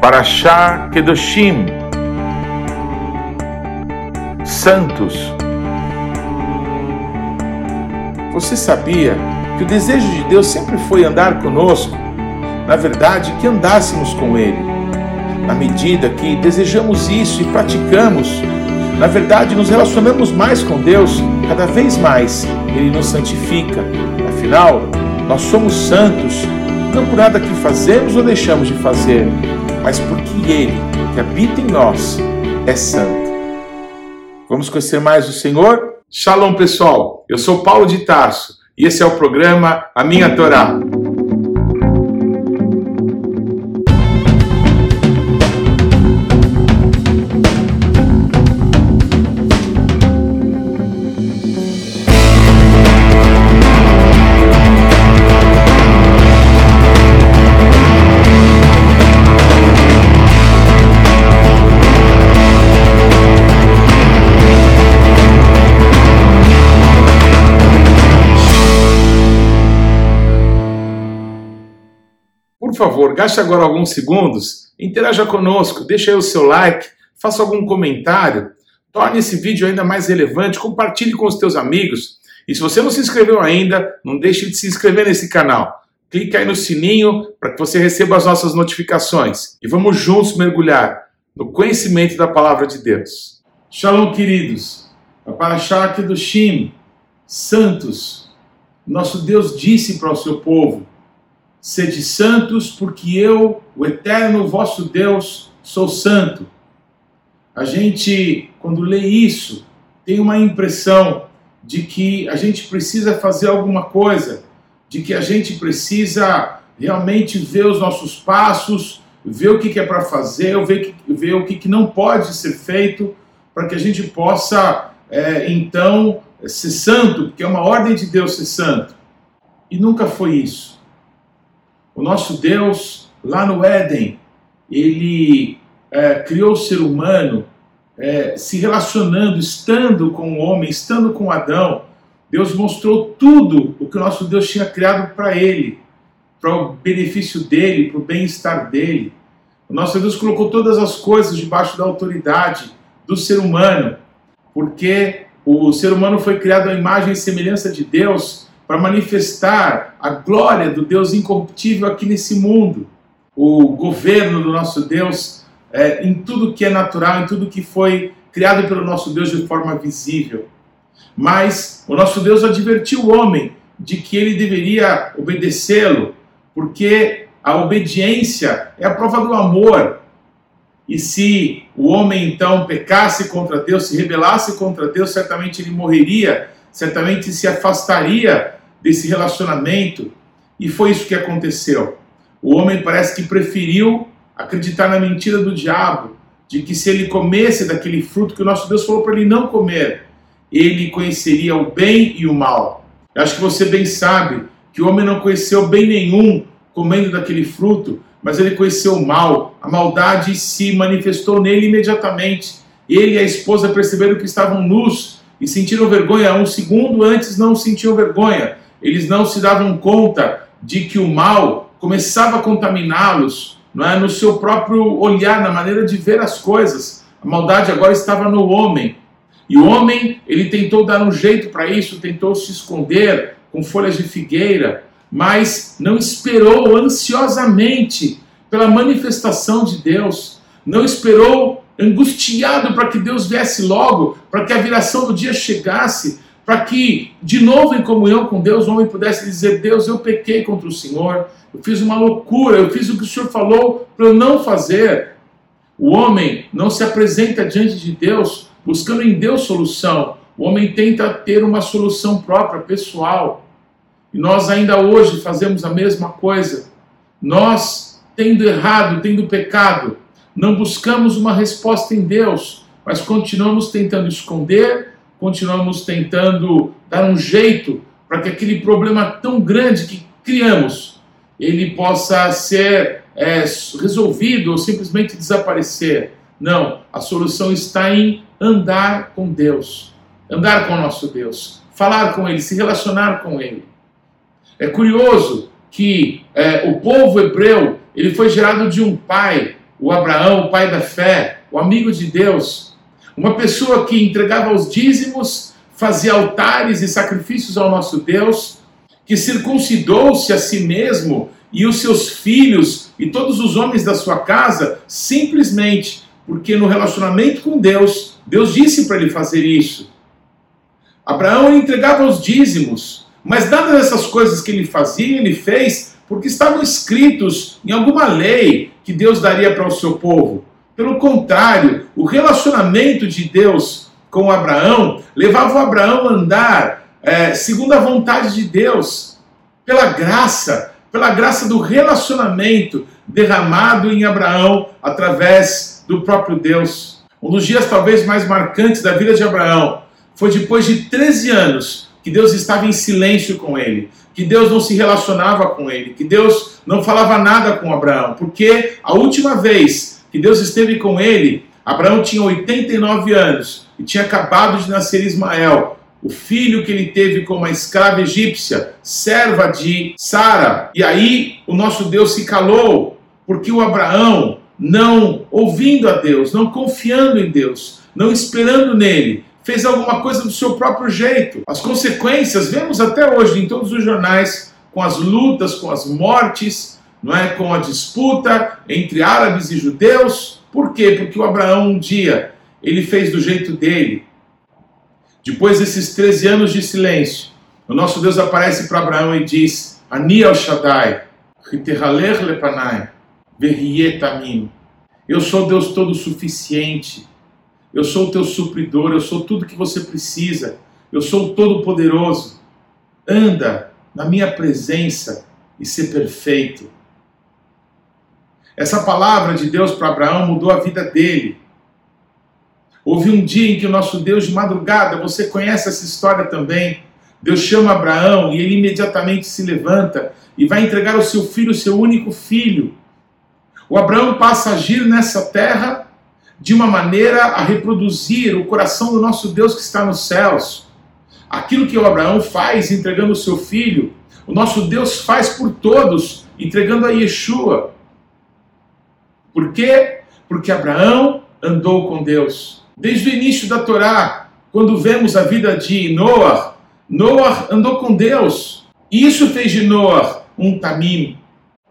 Parashá Kedoshim Santos. Você sabia que o desejo de Deus sempre foi andar conosco? Na verdade, que andássemos com Ele. Na medida que desejamos isso e praticamos, na verdade, nos relacionamos mais com Deus, cada vez mais Ele nos santifica. Afinal, nós somos santos, não por nada que fazemos ou deixamos de fazer, mas porque Ele, que habita em nós, é santo. Vamos conhecer mais o Senhor? Shalom, pessoal. Eu sou Paulo de Tarso e esse é o programa A Minha Torá. Favor, gaste agora alguns segundos, interaja conosco, deixe aí o seu like, faça algum comentário, torne esse vídeo ainda mais relevante, compartilhe com os teus amigos. E se você não se inscreveu ainda, não deixe de se inscrever nesse canal. Clique aí no sininho para que você receba as nossas notificações. E vamos juntos mergulhar no conhecimento da palavra de Deus. Shalom, queridos. A aqui do Shim, santos. Nosso Deus disse para o seu povo: Sede santos, porque eu, o eterno vosso Deus, sou santo. A gente, quando lê isso, tem uma impressão de que a gente precisa fazer alguma coisa, de que a gente precisa realmente ver os nossos passos, ver o que é para fazer, ver, o que não pode ser feito, para que a gente possa, é, então, ser santo, porque é uma ordem de Deus ser santo. E nunca foi isso. O nosso Deus, lá no Éden, ele é, criou o ser humano é, se relacionando, estando com o homem, estando com Adão. Deus mostrou tudo o que o nosso Deus tinha criado para ele, para o benefício dele, para o bem-estar dele. O nosso Deus colocou todas as coisas debaixo da autoridade do ser humano, porque o ser humano foi criado à imagem e semelhança de Deus para manifestar a glória do Deus incorruptível aqui nesse mundo. O governo do nosso Deus é, em tudo que é natural, em tudo que foi criado pelo nosso Deus de forma visível. Mas o nosso Deus advertiu o homem de que ele deveria obedecê-lo, porque a obediência é a prova do amor. E se o homem então pecasse contra Deus, se rebelasse contra Deus, certamente ele morreria, certamente se afastaria desse relacionamento, e foi isso que aconteceu. O homem parece que preferiu acreditar na mentira do diabo, de que se ele comesse daquele fruto que o nosso Deus falou para ele não comer, ele conheceria o bem e o mal. Eu acho que você bem sabe que o homem não conheceu bem nenhum comendo daquele fruto, mas ele conheceu o mal. A maldade se manifestou nele imediatamente. Ele e a esposa perceberam que estavam nus e sentiram vergonha. Um segundo antes não sentiam vergonha eles não se davam conta de que o mal começava a contaminá-los não é, no seu próprio olhar, na maneira de ver as coisas. A maldade agora estava no homem. E o homem, ele tentou dar um jeito para isso, tentou se esconder com folhas de figueira, mas não esperou ansiosamente pela manifestação de Deus, não esperou angustiado para que Deus viesse logo, para que a viração do dia chegasse, para que, de novo em comunhão com Deus, o homem pudesse dizer: Deus, eu pequei contra o Senhor, eu fiz uma loucura, eu fiz o que o Senhor falou para eu não fazer. O homem não se apresenta diante de Deus buscando em Deus solução. O homem tenta ter uma solução própria, pessoal. E nós ainda hoje fazemos a mesma coisa. Nós, tendo errado, tendo pecado, não buscamos uma resposta em Deus, mas continuamos tentando esconder continuamos tentando dar um jeito para que aquele problema tão grande que criamos ele possa ser é, resolvido ou simplesmente desaparecer. Não, a solução está em andar com Deus, andar com o nosso Deus, falar com Ele, se relacionar com Ele. É curioso que é, o povo hebreu ele foi gerado de um pai o Abraão, o pai da fé, o amigo de Deus, uma pessoa que entregava os dízimos, fazia altares e sacrifícios ao nosso Deus, que circuncidou-se a si mesmo e os seus filhos e todos os homens da sua casa, simplesmente porque no relacionamento com Deus, Deus disse para ele fazer isso. Abraão entregava os dízimos, mas nada dessas coisas que ele fazia, ele fez porque estavam escritos em alguma lei que Deus daria para o seu povo. Pelo contrário, o relacionamento de Deus com Abraão levava Abraão a andar é, segundo a vontade de Deus, pela graça, pela graça do relacionamento derramado em Abraão através do próprio Deus. Um dos dias talvez mais marcantes da vida de Abraão foi depois de 13 anos que Deus estava em silêncio com ele, que Deus não se relacionava com ele, que Deus não falava nada com Abraão, porque a última vez que Deus esteve com ele, Abraão tinha 89 anos e tinha acabado de nascer Ismael, o filho que ele teve com uma escrava egípcia, serva de Sara. E aí o nosso Deus se calou, porque o Abraão, não ouvindo a Deus, não confiando em Deus, não esperando nele, fez alguma coisa do seu próprio jeito. As consequências vemos até hoje em todos os jornais, com as lutas, com as mortes, não é, com a disputa entre árabes e judeus. Por quê? Porque o Abraão um dia ele fez do jeito dele, depois desses 13 anos de silêncio, o nosso Deus aparece para Abraão e diz: Ani al Shaddai, Riterhaler lepanai, verrietamim. Eu sou Deus todo suficiente. Eu sou o teu supridor, eu sou tudo que você precisa. Eu sou todo poderoso. Anda na minha presença e ser perfeito. Essa palavra de Deus para Abraão mudou a vida dele. Houve um dia em que o nosso Deus, de madrugada, você conhece essa história também. Deus chama Abraão e ele imediatamente se levanta e vai entregar o seu filho, seu único filho. O Abraão passa a agir nessa terra de uma maneira a reproduzir o coração do nosso Deus que está nos céus. Aquilo que o Abraão faz entregando o seu filho, o nosso Deus faz por todos, entregando a Yeshua. Por quê? Porque Abraão andou com Deus. Desde o início da Torá, quando vemos a vida de Noah, Noah andou com Deus. E isso fez de Noah um tamim.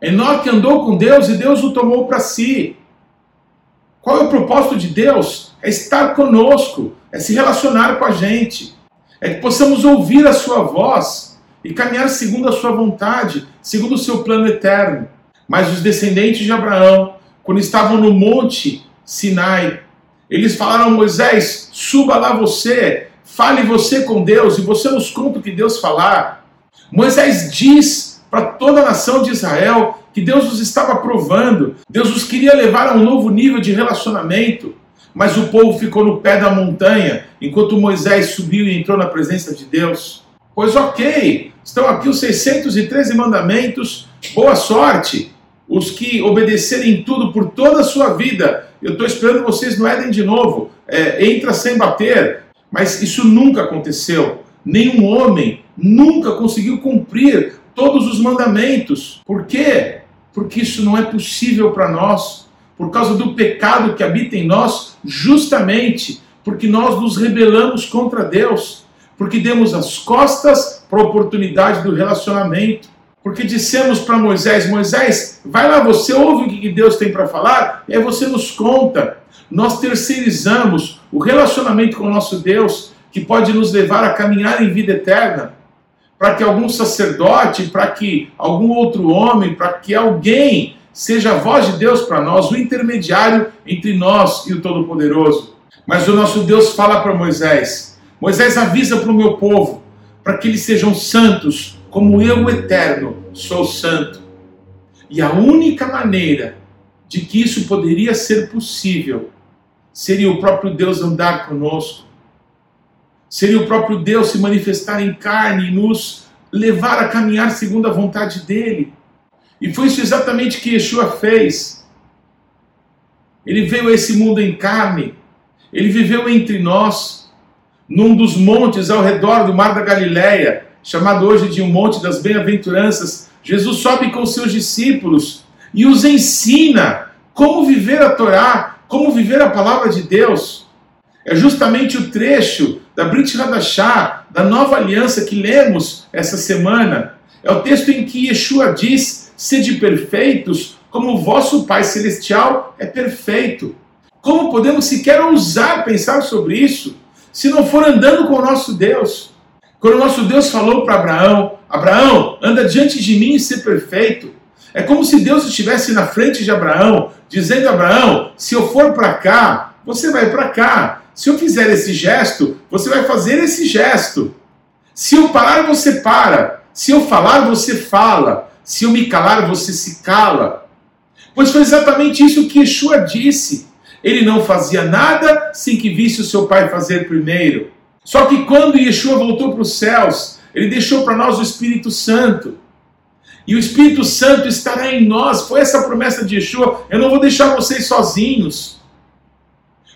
Enoque andou com Deus e Deus o tomou para si. Qual é o propósito de Deus? É estar conosco, é se relacionar com a gente, é que possamos ouvir a sua voz e caminhar segundo a sua vontade, segundo o seu plano eterno. Mas os descendentes de Abraão, quando estavam no monte Sinai, eles falaram a Moisés: suba lá você, fale você com Deus, e você nos conta o que Deus falar. Moisés diz para toda a nação de Israel que Deus os estava provando, Deus os queria levar a um novo nível de relacionamento. Mas o povo ficou no pé da montanha enquanto Moisés subiu e entrou na presença de Deus. Pois ok, estão aqui os 613 mandamentos, boa sorte. Os que obedecerem tudo por toda a sua vida eu estou esperando vocês no Éden de novo. É, entra sem bater. Mas isso nunca aconteceu. Nenhum homem nunca conseguiu cumprir todos os mandamentos. Por quê? Porque isso não é possível para nós. Por causa do pecado que habita em nós, justamente porque nós nos rebelamos contra Deus. Porque demos as costas para a oportunidade do relacionamento. Porque dissemos para Moisés: Moisés, vai lá, você ouve o que Deus tem para falar, e aí você nos conta. Nós terceirizamos o relacionamento com o nosso Deus, que pode nos levar a caminhar em vida eterna, para que algum sacerdote, para que algum outro homem, para que alguém seja a voz de Deus para nós, o intermediário entre nós e o Todo-Poderoso. Mas o nosso Deus fala para Moisés: Moisés avisa para o meu povo, para que eles sejam santos, como eu, eterno, sou santo. E a única maneira de que isso poderia ser possível seria o próprio Deus andar conosco, seria o próprio Deus se manifestar em carne e nos levar a caminhar segundo a vontade dele. E foi isso exatamente que Yeshua fez. Ele veio a esse mundo em carne, ele viveu entre nós, num dos montes ao redor do Mar da Galileia, chamado hoje de um Monte das Bem-aventuranças, Jesus sobe com seus discípulos e os ensina como viver a Torá, como viver a palavra de Deus. É justamente o trecho da Brit Hadashah, da nova aliança que lemos essa semana. É o texto em que Yeshua diz: Sede perfeitos, como o vosso Pai Celestial é perfeito. Como podemos sequer ousar pensar sobre isso, se não for andando com o nosso Deus? Quando nosso Deus falou para Abraão: Abraão, anda diante de mim e ser perfeito. É como se Deus estivesse na frente de Abraão, dizendo Abraão: se eu for para cá, você vai para cá. Se eu fizer esse gesto, você vai fazer esse gesto. Se eu parar, você para. Se eu falar, você fala. Se eu me calar, você se cala. Pois foi exatamente isso que Yeshua disse. Ele não fazia nada sem que visse o seu pai fazer primeiro. Só que quando Yeshua voltou para os céus, ele deixou para nós o Espírito Santo. E o Espírito Santo estará em nós. Foi essa promessa de Yeshua. Eu não vou deixar vocês sozinhos.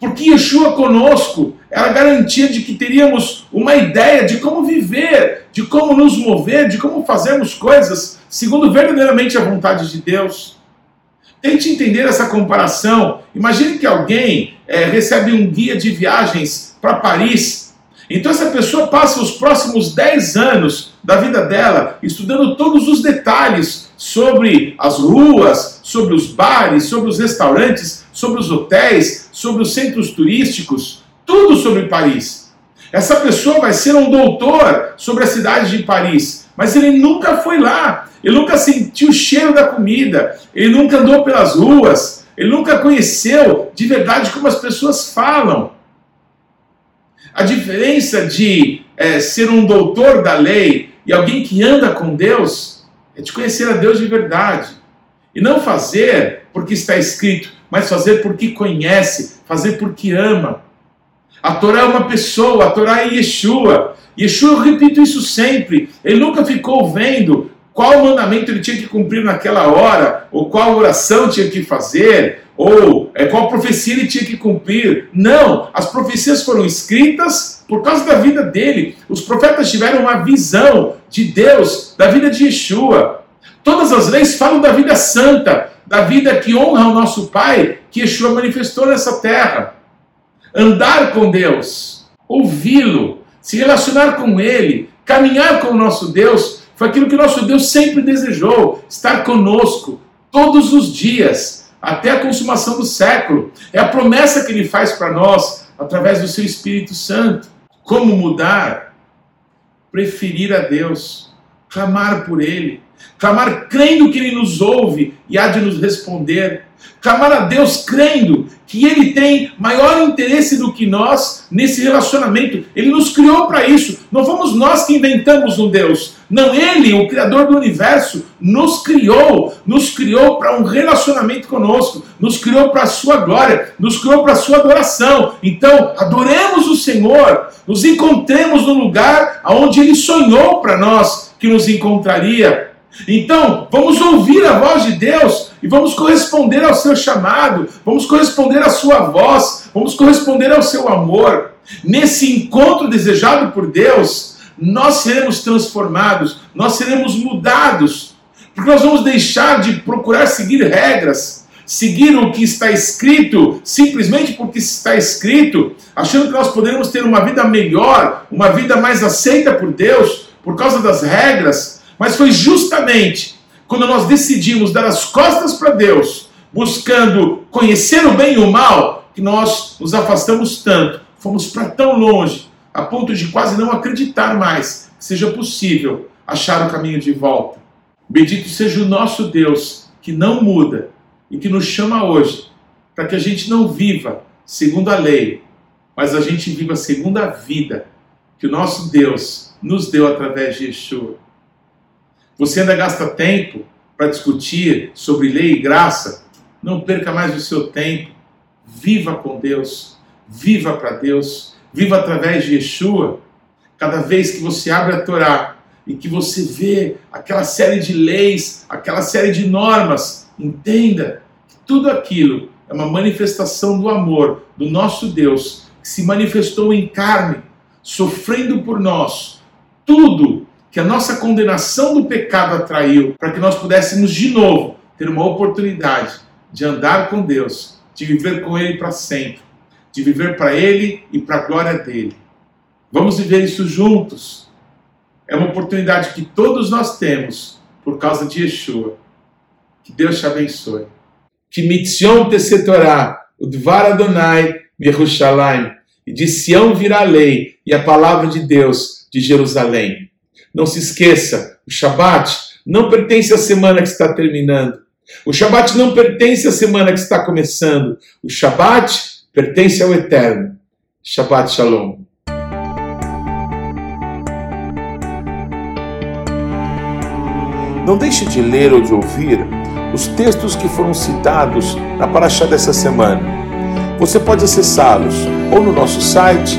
Porque Yeshua conosco era a garantia de que teríamos uma ideia de como viver, de como nos mover, de como fazermos coisas segundo verdadeiramente a vontade de Deus. Tente entender essa comparação. Imagine que alguém é, recebe um guia de viagens para Paris. Então essa pessoa passa os próximos 10 anos da vida dela estudando todos os detalhes sobre as ruas, sobre os bares, sobre os restaurantes, sobre os hotéis, sobre os centros turísticos, tudo sobre Paris. Essa pessoa vai ser um doutor sobre a cidade de Paris, mas ele nunca foi lá. Ele nunca sentiu o cheiro da comida, ele nunca andou pelas ruas, ele nunca conheceu de verdade como as pessoas falam. A diferença de é, ser um doutor da lei e alguém que anda com Deus é de conhecer a Deus de verdade. E não fazer porque está escrito, mas fazer porque conhece, fazer porque ama. A Torá é uma pessoa, a Torá é Yeshua. Yeshua, eu repito isso sempre, ele nunca ficou vendo qual mandamento ele tinha que cumprir naquela hora, ou qual oração tinha que fazer, ou é, qual profecia ele tinha que cumprir. Não, as profecias foram escritas por causa da vida dele. Os profetas tiveram uma visão de Deus, da vida de Yeshua. Todas as leis falam da vida santa, da vida que honra o nosso Pai, que Yeshua manifestou nessa terra. Andar com Deus, ouvi-lo, se relacionar com Ele, caminhar com o nosso Deus, foi aquilo que nosso Deus sempre desejou: estar conosco todos os dias, até a consumação do século. É a promessa que Ele faz para nós através do Seu Espírito Santo. Como mudar? Preferir a Deus, clamar por Ele, clamar crendo que Ele nos ouve e há de nos responder clamar a Deus crendo que Ele tem maior interesse do que nós nesse relacionamento. Ele nos criou para isso. Não fomos nós que inventamos um Deus. Não, Ele, o Criador do universo, nos criou, nos criou para um relacionamento conosco, nos criou para a Sua glória, nos criou para a Sua adoração. Então, adoremos o Senhor, nos encontremos no lugar onde Ele sonhou para nós que nos encontraria. Então, vamos ouvir a voz de Deus e vamos corresponder ao seu chamado, vamos corresponder à sua voz, vamos corresponder ao seu amor. Nesse encontro desejado por Deus, nós seremos transformados, nós seremos mudados, porque nós vamos deixar de procurar seguir regras, seguir o que está escrito, simplesmente porque está escrito, achando que nós poderemos ter uma vida melhor, uma vida mais aceita por Deus, por causa das regras, mas foi justamente quando nós decidimos dar as costas para Deus, buscando conhecer o bem e o mal, que nós nos afastamos tanto, fomos para tão longe, a ponto de quase não acreditar mais que seja possível achar o caminho de volta. Bendito seja o nosso Deus, que não muda e que nos chama hoje, para que a gente não viva segundo a lei, mas a gente viva segundo a vida que o nosso Deus nos deu através de Yeshua. Você ainda gasta tempo para discutir sobre lei e graça? Não perca mais o seu tempo. Viva com Deus. Viva para Deus. Viva através de Yeshua. Cada vez que você abre a Torá e que você vê aquela série de leis, aquela série de normas, entenda que tudo aquilo é uma manifestação do amor do nosso Deus que se manifestou em carne, sofrendo por nós. Tudo que a nossa condenação do pecado atraiu para que nós pudéssemos de novo ter uma oportunidade de andar com Deus, de viver com Ele para sempre, de viver para Ele e para a glória dele. Vamos viver isso juntos. É uma oportunidade que todos nós temos por causa de Yeshua. Que Deus te abençoe. Que mitzion tesetorá, o dvar Adonai, Yerushalayim, e de Sião virá a lei e a palavra de Deus de Jerusalém. Não se esqueça, o Shabat não pertence à semana que está terminando. O Shabat não pertence à semana que está começando. O Shabat pertence ao Eterno. Shabbat Shalom. Não deixe de ler ou de ouvir os textos que foram citados na Paraxá dessa semana. Você pode acessá-los ou no nosso site